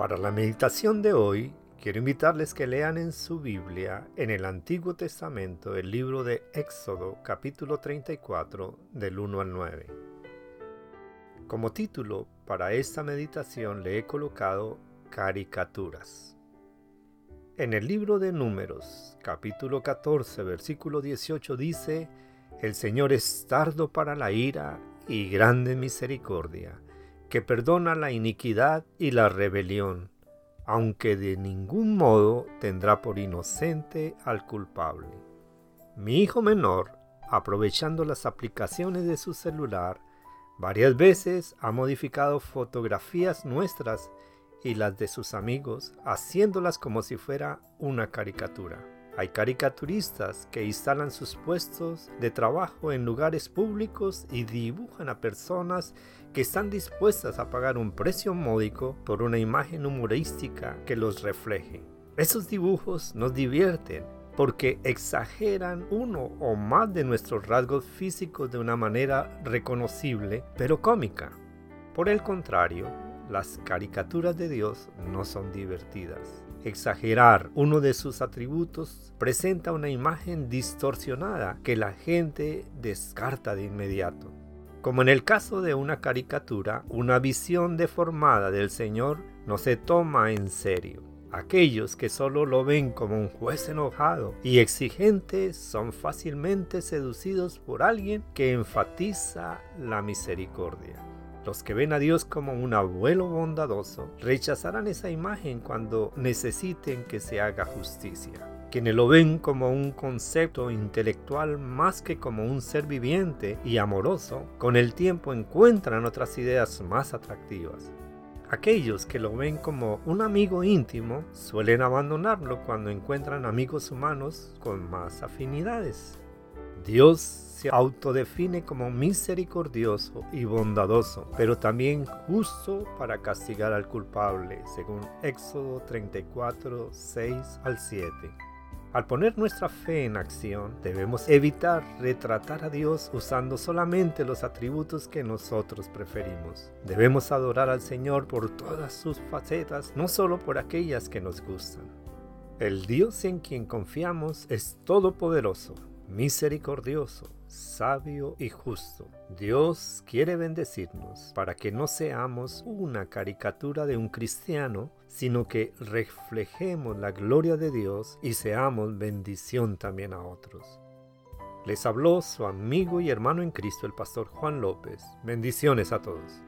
Para la meditación de hoy, quiero invitarles que lean en su Biblia, en el Antiguo Testamento, el libro de Éxodo, capítulo 34, del 1 al 9. Como título para esta meditación le he colocado caricaturas. En el libro de Números, capítulo 14, versículo 18 dice, El Señor es tardo para la ira y grande misericordia que perdona la iniquidad y la rebelión, aunque de ningún modo tendrá por inocente al culpable. Mi hijo menor, aprovechando las aplicaciones de su celular, varias veces ha modificado fotografías nuestras y las de sus amigos, haciéndolas como si fuera una caricatura. Hay caricaturistas que instalan sus puestos de trabajo en lugares públicos y dibujan a personas que están dispuestas a pagar un precio módico por una imagen humorística que los refleje. Esos dibujos nos divierten porque exageran uno o más de nuestros rasgos físicos de una manera reconocible, pero cómica. Por el contrario, las caricaturas de Dios no son divertidas. Exagerar uno de sus atributos presenta una imagen distorsionada que la gente descarta de inmediato. Como en el caso de una caricatura, una visión deformada del Señor no se toma en serio. Aquellos que solo lo ven como un juez enojado y exigente son fácilmente seducidos por alguien que enfatiza la misericordia. Los que ven a Dios como un abuelo bondadoso rechazarán esa imagen cuando necesiten que se haga justicia quienes lo ven como un concepto intelectual más que como un ser viviente y amoroso, con el tiempo encuentran otras ideas más atractivas. Aquellos que lo ven como un amigo íntimo suelen abandonarlo cuando encuentran amigos humanos con más afinidades. Dios se autodefine como misericordioso y bondadoso, pero también justo para castigar al culpable, según Éxodo 34, 6 al 7. Al poner nuestra fe en acción, debemos evitar retratar a Dios usando solamente los atributos que nosotros preferimos. Debemos adorar al Señor por todas sus facetas, no solo por aquellas que nos gustan. El Dios en quien confiamos es todopoderoso, misericordioso, sabio y justo. Dios quiere bendecirnos para que no seamos una caricatura de un cristiano, sino que reflejemos la gloria de Dios y seamos bendición también a otros. Les habló su amigo y hermano en Cristo, el pastor Juan López. Bendiciones a todos.